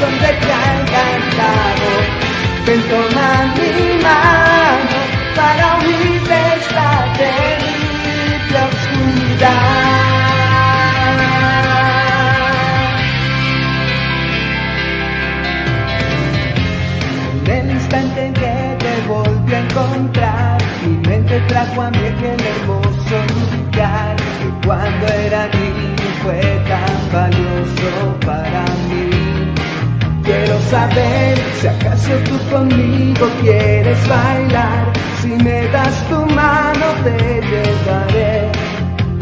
donde te ha encantado. Ven, toma mi mano para huir de esta terrible oscuridad. En el instante en que te volví a encontrar, mi mente trajo a mí saber si acaso tú conmigo quieres bailar. Si me das tu mano te llevaré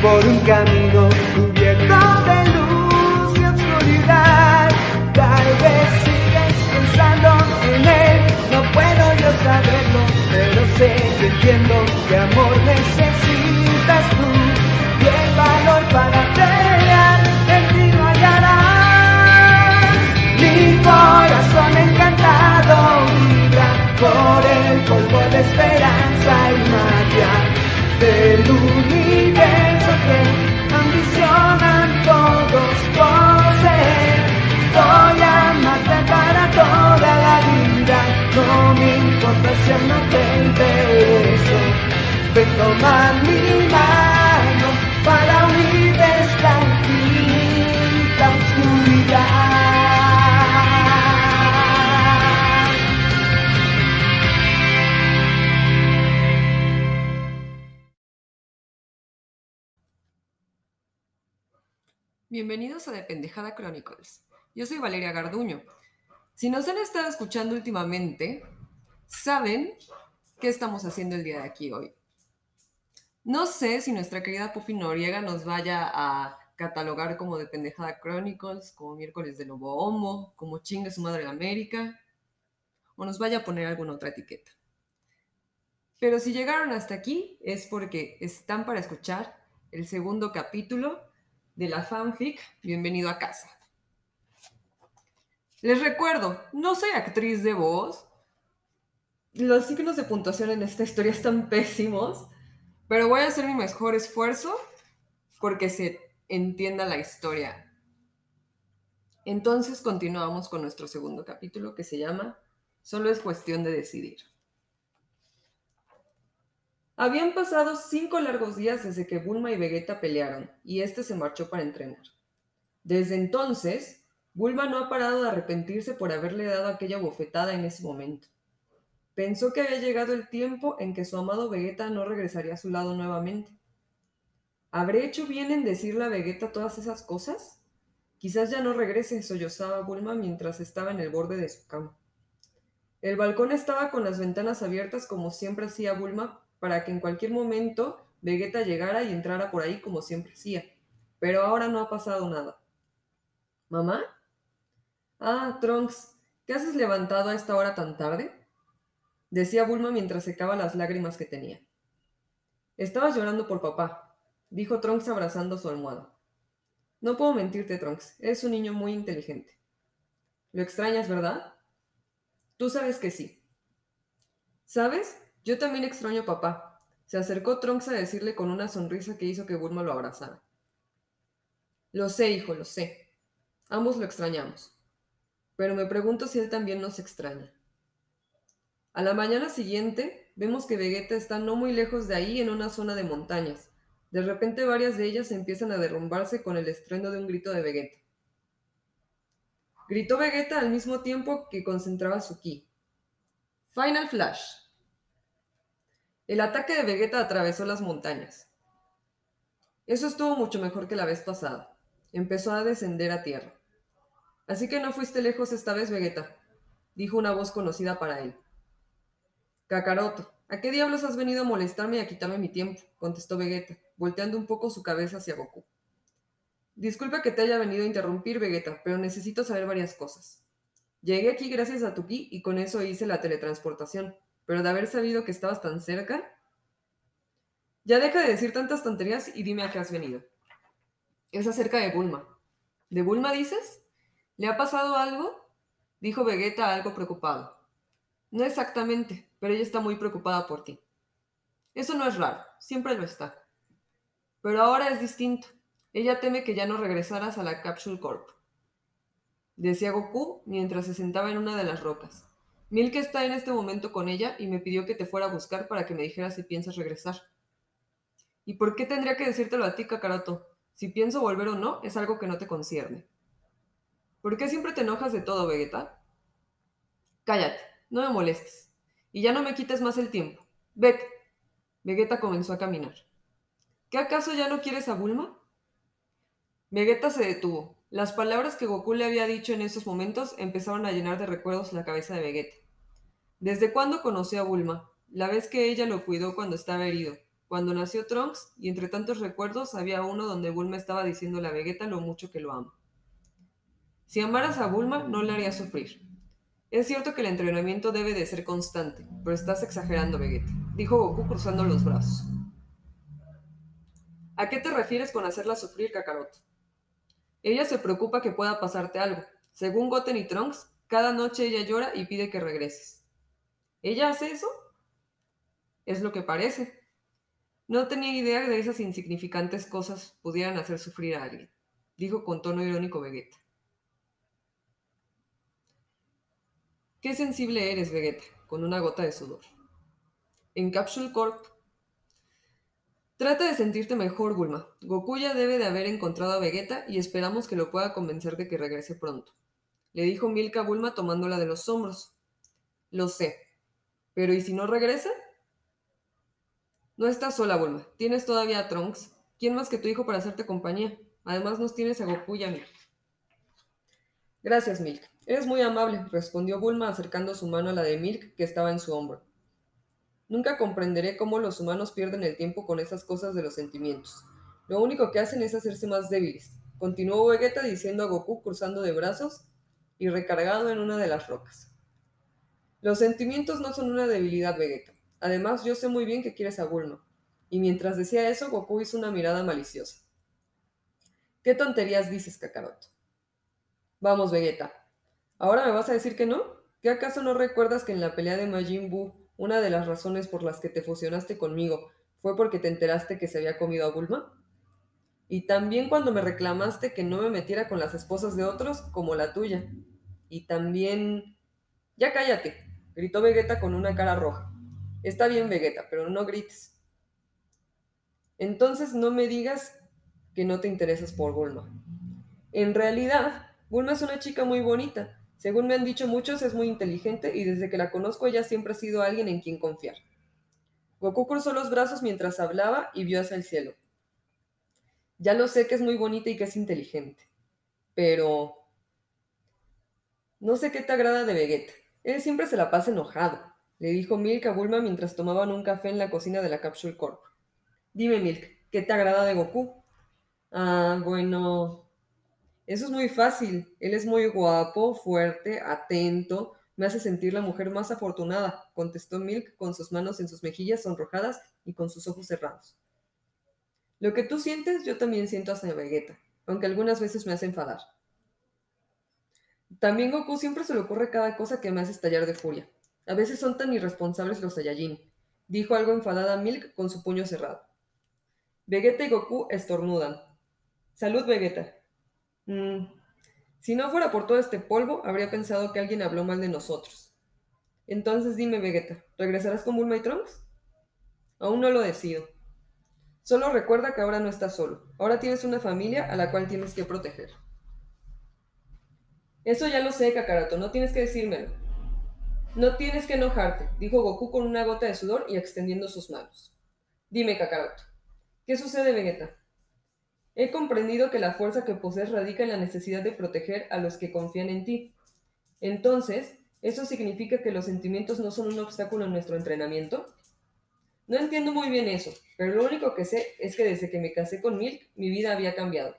por un camino cubierto de luz y oscuridad. Tal vez sigues pensando en él, no puedo yo saberlo, pero sé que entiendo que amor necesitas del universo que ambicionan todos poseer. Voy a para toda la vida, no me importa si no te intereso. Ven, toma Bienvenidos a De Pendejada Chronicles. Yo soy Valeria Garduño. Si nos han estado escuchando últimamente, saben qué estamos haciendo el día de aquí hoy. No sé si nuestra querida Pupi Noriega nos vaya a catalogar como De Pendejada Chronicles, como miércoles de Lobo Homo, como chingue su madre de América, o nos vaya a poner alguna otra etiqueta. Pero si llegaron hasta aquí es porque están para escuchar el segundo capítulo de la fanfic Bienvenido a casa. Les recuerdo, no soy actriz de voz. Los signos de puntuación en esta historia están pésimos, pero voy a hacer mi mejor esfuerzo porque se entienda la historia. Entonces continuamos con nuestro segundo capítulo que se llama Solo es cuestión de decidir. Habían pasado cinco largos días desde que Bulma y Vegeta pelearon, y este se marchó para entrenar. Desde entonces, Bulma no ha parado de arrepentirse por haberle dado aquella bofetada en ese momento. Pensó que había llegado el tiempo en que su amado Vegeta no regresaría a su lado nuevamente. ¿Habré hecho bien en decirle a Vegeta todas esas cosas? Quizás ya no regrese, sollozaba Bulma mientras estaba en el borde de su cama. El balcón estaba con las ventanas abiertas como siempre hacía Bulma para que en cualquier momento Vegeta llegara y entrara por ahí como siempre hacía. Pero ahora no ha pasado nada. ¿Mamá? Ah, Trunks, ¿qué haces levantado a esta hora tan tarde? Decía Bulma mientras secaba las lágrimas que tenía. Estabas llorando por papá, dijo Trunks abrazando su almohada. No puedo mentirte, Trunks, eres un niño muy inteligente. ¿Lo extrañas, verdad? Tú sabes que sí. ¿Sabes? Yo también extraño a papá. Se acercó Trunks a decirle con una sonrisa que hizo que Bulma lo abrazara. Lo sé, hijo, lo sé. Ambos lo extrañamos. Pero me pregunto si él también nos extraña. A la mañana siguiente, vemos que Vegeta está no muy lejos de ahí en una zona de montañas. De repente varias de ellas empiezan a derrumbarse con el estruendo de un grito de Vegeta. Gritó Vegeta al mismo tiempo que concentraba su ki. Final Flash. El ataque de Vegeta atravesó las montañas. Eso estuvo mucho mejor que la vez pasada. Empezó a descender a tierra. Así que no fuiste lejos esta vez, Vegeta, dijo una voz conocida para él. Kakaroto, ¿a qué diablos has venido a molestarme y a quitarme mi tiempo? contestó Vegeta, volteando un poco su cabeza hacia Goku. Disculpa que te haya venido a interrumpir, Vegeta, pero necesito saber varias cosas. Llegué aquí gracias a tu ki y con eso hice la teletransportación, pero de haber sabido que estabas tan cerca... Ya deja de decir tantas tonterías y dime a qué has venido. Es acerca de Bulma. ¿De Bulma dices? ¿Le ha pasado algo? Dijo Vegeta algo preocupado. No exactamente, pero ella está muy preocupada por ti. Eso no es raro, siempre lo está. Pero ahora es distinto. Ella teme que ya no regresaras a la Capsule Corp. decía Goku mientras se sentaba en una de las rocas. Milk está en este momento con ella y me pidió que te fuera a buscar para que me dijera si piensas regresar. ¿Y por qué tendría que decírtelo a ti, Kakaroto? Si pienso volver o no, es algo que no te concierne. ¿Por qué siempre te enojas de todo, Vegeta? Cállate, no me molestes. Y ya no me quites más el tiempo. Vete. Vegeta comenzó a caminar. ¿Qué acaso ya no quieres a Bulma? Vegeta se detuvo. Las palabras que Goku le había dicho en esos momentos empezaron a llenar de recuerdos la cabeza de Vegeta. ¿Desde cuándo conoció a Bulma? La vez que ella lo cuidó cuando estaba herido, cuando nació Trunks, y entre tantos recuerdos había uno donde Bulma estaba diciéndole a Vegeta lo mucho que lo ama. Si amaras a Bulma, no la harías sufrir. Es cierto que el entrenamiento debe de ser constante, pero estás exagerando, Vegeta, dijo Goku cruzando los brazos. ¿A qué te refieres con hacerla sufrir, Kakaroto? Ella se preocupa que pueda pasarte algo. Según Goten y Trunks, cada noche ella llora y pide que regreses. ¿Ella hace eso? Es lo que parece. No tenía idea de esas insignificantes cosas pudieran hacer sufrir a alguien, dijo con tono irónico Vegeta. Qué sensible eres, Vegeta, con una gota de sudor. En Capsule Corp Trata de sentirte mejor, Bulma. Goku ya debe de haber encontrado a Vegeta y esperamos que lo pueda convencer de que regrese pronto. Le dijo Milka a Bulma tomándola de los hombros. Lo sé. Pero ¿y si no regresa? No estás sola, Bulma. Tienes todavía a Trunks. ¿Quién más que tu hijo para hacerte compañía? Además nos tienes a Goku y a mí. Gracias, Milk. Eres muy amable, respondió Bulma acercando su mano a la de Milk que estaba en su hombro. Nunca comprenderé cómo los humanos pierden el tiempo con esas cosas de los sentimientos. Lo único que hacen es hacerse más débiles. Continuó Vegeta diciendo a Goku cruzando de brazos y recargado en una de las rocas. Los sentimientos no son una debilidad, Vegeta. Además, yo sé muy bien que quieres a Bulma. Y mientras decía eso, Goku hizo una mirada maliciosa. ¿Qué tonterías dices, Kakaroto? Vamos, Vegeta. ¿Ahora me vas a decir que no? ¿Qué acaso no recuerdas que en la pelea de Majin Buu una de las razones por las que te fusionaste conmigo fue porque te enteraste que se había comido a Bulma? Y también cuando me reclamaste que no me metiera con las esposas de otros como la tuya. Y también... Ya cállate, gritó Vegeta con una cara roja. Está bien, Vegeta, pero no grites. Entonces no me digas que no te interesas por Bulma. En realidad, Bulma es una chica muy bonita, según me han dicho muchos, es muy inteligente y desde que la conozco ella siempre ha sido alguien en quien confiar. Goku cruzó los brazos mientras hablaba y vio hacia el cielo. Ya lo sé que es muy bonita y que es inteligente, pero... No sé qué te agrada de Vegeta. Él siempre se la pasa enojado, le dijo Milk a Bulma mientras tomaban un café en la cocina de la Capsule Corp. Dime, Milk, ¿qué te agrada de Goku? Ah, bueno, eso es muy fácil. Él es muy guapo, fuerte, atento. Me hace sentir la mujer más afortunada, contestó Milk con sus manos en sus mejillas sonrojadas y con sus ojos cerrados. Lo que tú sientes, yo también siento hacia Vegeta, aunque algunas veces me hace enfadar. También Goku siempre se le ocurre cada cosa que me hace estallar de furia. A veces son tan irresponsables los Saiyajin, dijo algo enfadada Milk con su puño cerrado. Vegeta y Goku estornudan. Salud, Vegeta, Mm, si no fuera por todo este polvo, habría pensado que alguien habló mal de nosotros. Entonces dime, Vegeta, ¿regresarás con Bulma y Trunks? Aún no lo decido. Solo recuerda que ahora no estás solo. Ahora tienes una familia a la cual tienes que proteger. Eso ya lo sé, Kakaroto, no tienes que decírmelo. No tienes que enojarte, dijo Goku con una gota de sudor y extendiendo sus manos. Dime, Kakaroto, ¿qué sucede, Vegeta? He comprendido que la fuerza que posees radica en la necesidad de proteger a los que confían en ti. Entonces, ¿eso significa que los sentimientos no son un obstáculo en nuestro entrenamiento? No entiendo muy bien eso, pero lo único que sé es que desde que me casé con Milk, mi vida había cambiado.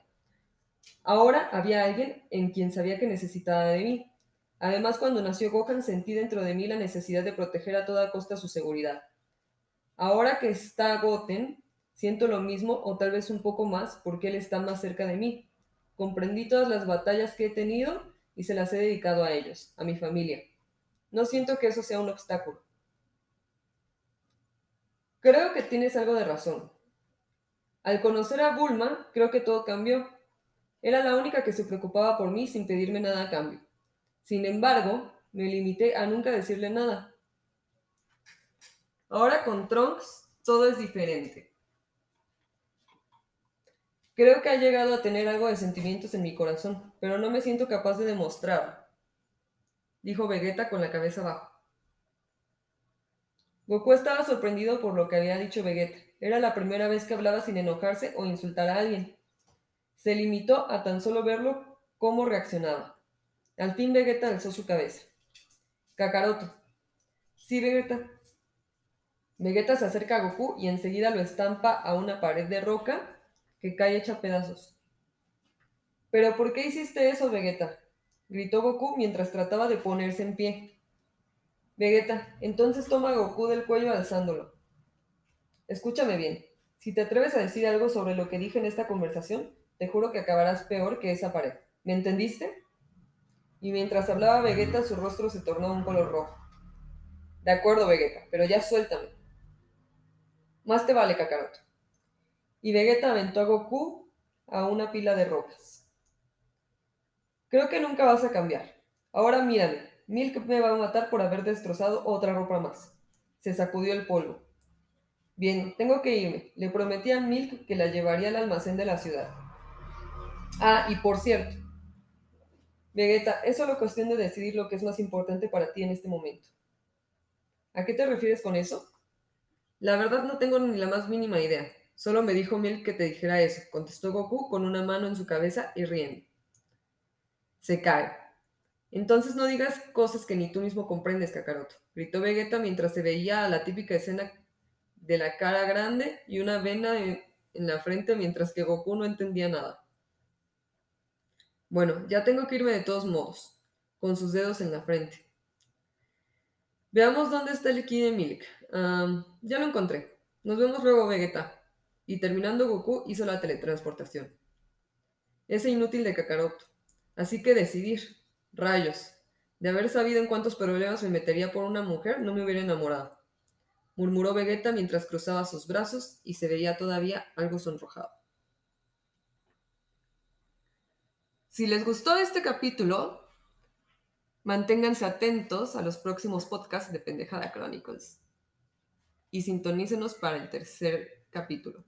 Ahora había alguien en quien sabía que necesitaba de mí. Además, cuando nació Gohan sentí dentro de mí la necesidad de proteger a toda costa su seguridad. Ahora que está Goten, Siento lo mismo o tal vez un poco más porque Él está más cerca de mí. Comprendí todas las batallas que he tenido y se las he dedicado a ellos, a mi familia. No siento que eso sea un obstáculo. Creo que tienes algo de razón. Al conocer a Bulma, creo que todo cambió. Era la única que se preocupaba por mí sin pedirme nada a cambio. Sin embargo, me limité a nunca decirle nada. Ahora con Trunks todo es diferente. Creo que ha llegado a tener algo de sentimientos en mi corazón, pero no me siento capaz de demostrarlo, dijo Vegeta con la cabeza baja. Goku estaba sorprendido por lo que había dicho Vegeta. Era la primera vez que hablaba sin enojarse o insultar a alguien. Se limitó a tan solo verlo cómo reaccionaba. Al fin Vegeta alzó su cabeza. Kakaroto. Sí, Vegeta. Vegeta se acerca a Goku y enseguida lo estampa a una pared de roca que cae hecha pedazos. ¿Pero por qué hiciste eso, Vegeta? gritó Goku mientras trataba de ponerse en pie. Vegeta, entonces toma a Goku del cuello alzándolo. Escúchame bien. Si te atreves a decir algo sobre lo que dije en esta conversación, te juro que acabarás peor que esa pared. ¿Me entendiste? Y mientras hablaba Vegeta, su rostro se tornó un color rojo. De acuerdo, Vegeta, pero ya suéltame. Más te vale, Kakaroto y Vegeta aventó a Goku a una pila de rocas. Creo que nunca vas a cambiar. Ahora mírame, Milk me va a matar por haber destrozado otra ropa más. Se sacudió el polvo. Bien, tengo que irme. Le prometí a Milk que la llevaría al almacén de la ciudad. Ah, y por cierto, Vegeta, es solo cuestión de decidir lo que es más importante para ti en este momento. ¿A qué te refieres con eso? La verdad no tengo ni la más mínima idea. Solo me dijo Milk que te dijera eso, contestó Goku con una mano en su cabeza y riendo. Se cae. Entonces no digas cosas que ni tú mismo comprendes, Kakaroto, gritó Vegeta mientras se veía a la típica escena de la cara grande y una vena en, la frente mientras que Goku no entendía nada. Bueno, ya tengo que irme de todos modos, con sus dedos en la frente. Veamos dónde está el ki de Milk. ya lo encontré. Nos vemos luego, Vegeta y terminando Goku hizo la teletransportación. Ese inútil de Kakaroto. Así que decidir. Rayos. De haber sabido en cuántos problemas me metería por una mujer, no me hubiera enamorado. Murmuró Vegeta mientras cruzaba sus brazos y se veía todavía algo sonrojado. Si les gustó este capítulo, manténganse atentos a los próximos podcasts de Pendejada Chronicles y sintonícenos para el tercer capítulo.